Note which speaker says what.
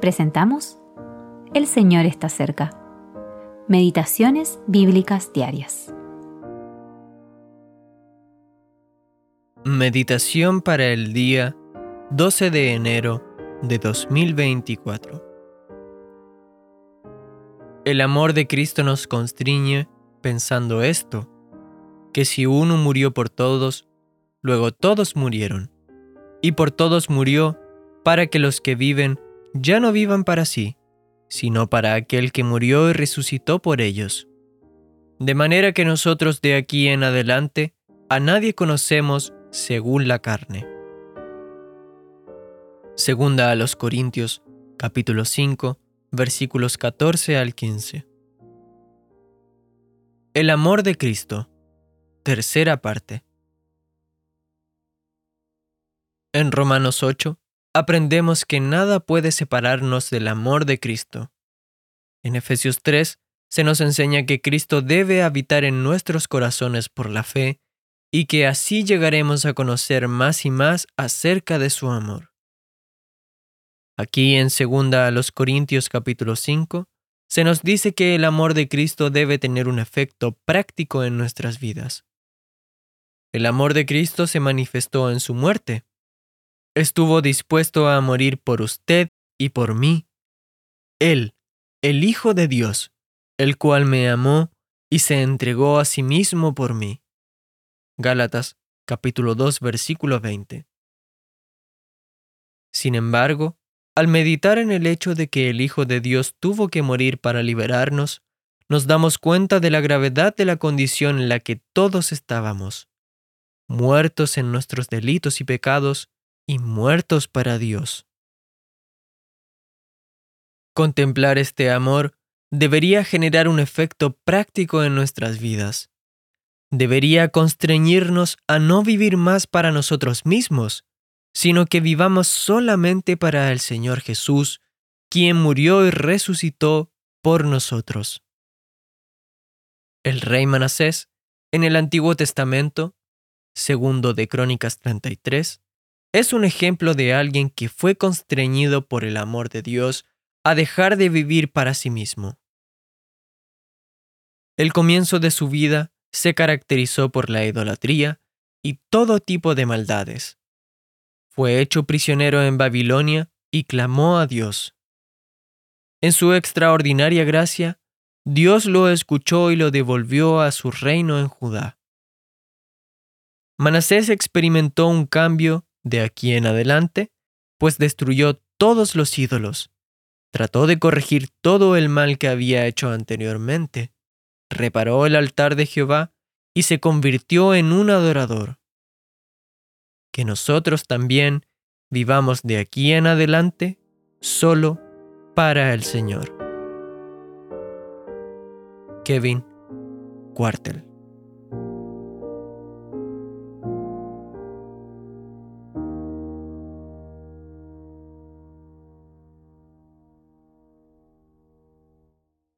Speaker 1: presentamos El Señor está cerca. Meditaciones bíblicas diarias.
Speaker 2: Meditación para el día 12 de enero de 2024. El amor de Cristo nos constriñe pensando esto, que si uno murió por todos, luego todos murieron, y por todos murió para que los que viven ya no vivan para sí, sino para aquel que murió y resucitó por ellos. De manera que nosotros de aquí en adelante a nadie conocemos según la carne. Segunda a los Corintios, capítulo 5, versículos 14 al 15. El amor de Cristo. Tercera parte. En Romanos 8, aprendemos que nada puede separarnos del amor de Cristo. En Efesios 3 se nos enseña que Cristo debe habitar en nuestros corazones por la fe y que así llegaremos a conocer más y más acerca de su amor. Aquí en 2 a los Corintios capítulo 5 se nos dice que el amor de Cristo debe tener un efecto práctico en nuestras vidas. El amor de Cristo se manifestó en su muerte, estuvo dispuesto a morir por usted y por mí. Él, el Hijo de Dios, el cual me amó y se entregó a sí mismo por mí. Gálatas capítulo 2 versículo 20. Sin embargo, al meditar en el hecho de que el Hijo de Dios tuvo que morir para liberarnos, nos damos cuenta de la gravedad de la condición en la que todos estábamos, muertos en nuestros delitos y pecados, y muertos para Dios. Contemplar este amor debería generar un efecto práctico en nuestras vidas. Debería constreñirnos a no vivir más para nosotros mismos, sino que vivamos solamente para el Señor Jesús, quien murió y resucitó por nosotros. El rey Manasés, en el Antiguo Testamento, segundo de Crónicas 33, es un ejemplo de alguien que fue constreñido por el amor de Dios a dejar de vivir para sí mismo. El comienzo de su vida se caracterizó por la idolatría y todo tipo de maldades. Fue hecho prisionero en Babilonia y clamó a Dios. En su extraordinaria gracia, Dios lo escuchó y lo devolvió a su reino en Judá. Manasés experimentó un cambio de aquí en adelante, pues destruyó todos los ídolos, trató de corregir todo el mal que había hecho anteriormente, reparó el altar de Jehová y se convirtió en un adorador. Que nosotros también vivamos de aquí en adelante solo para el Señor. Kevin Cuartel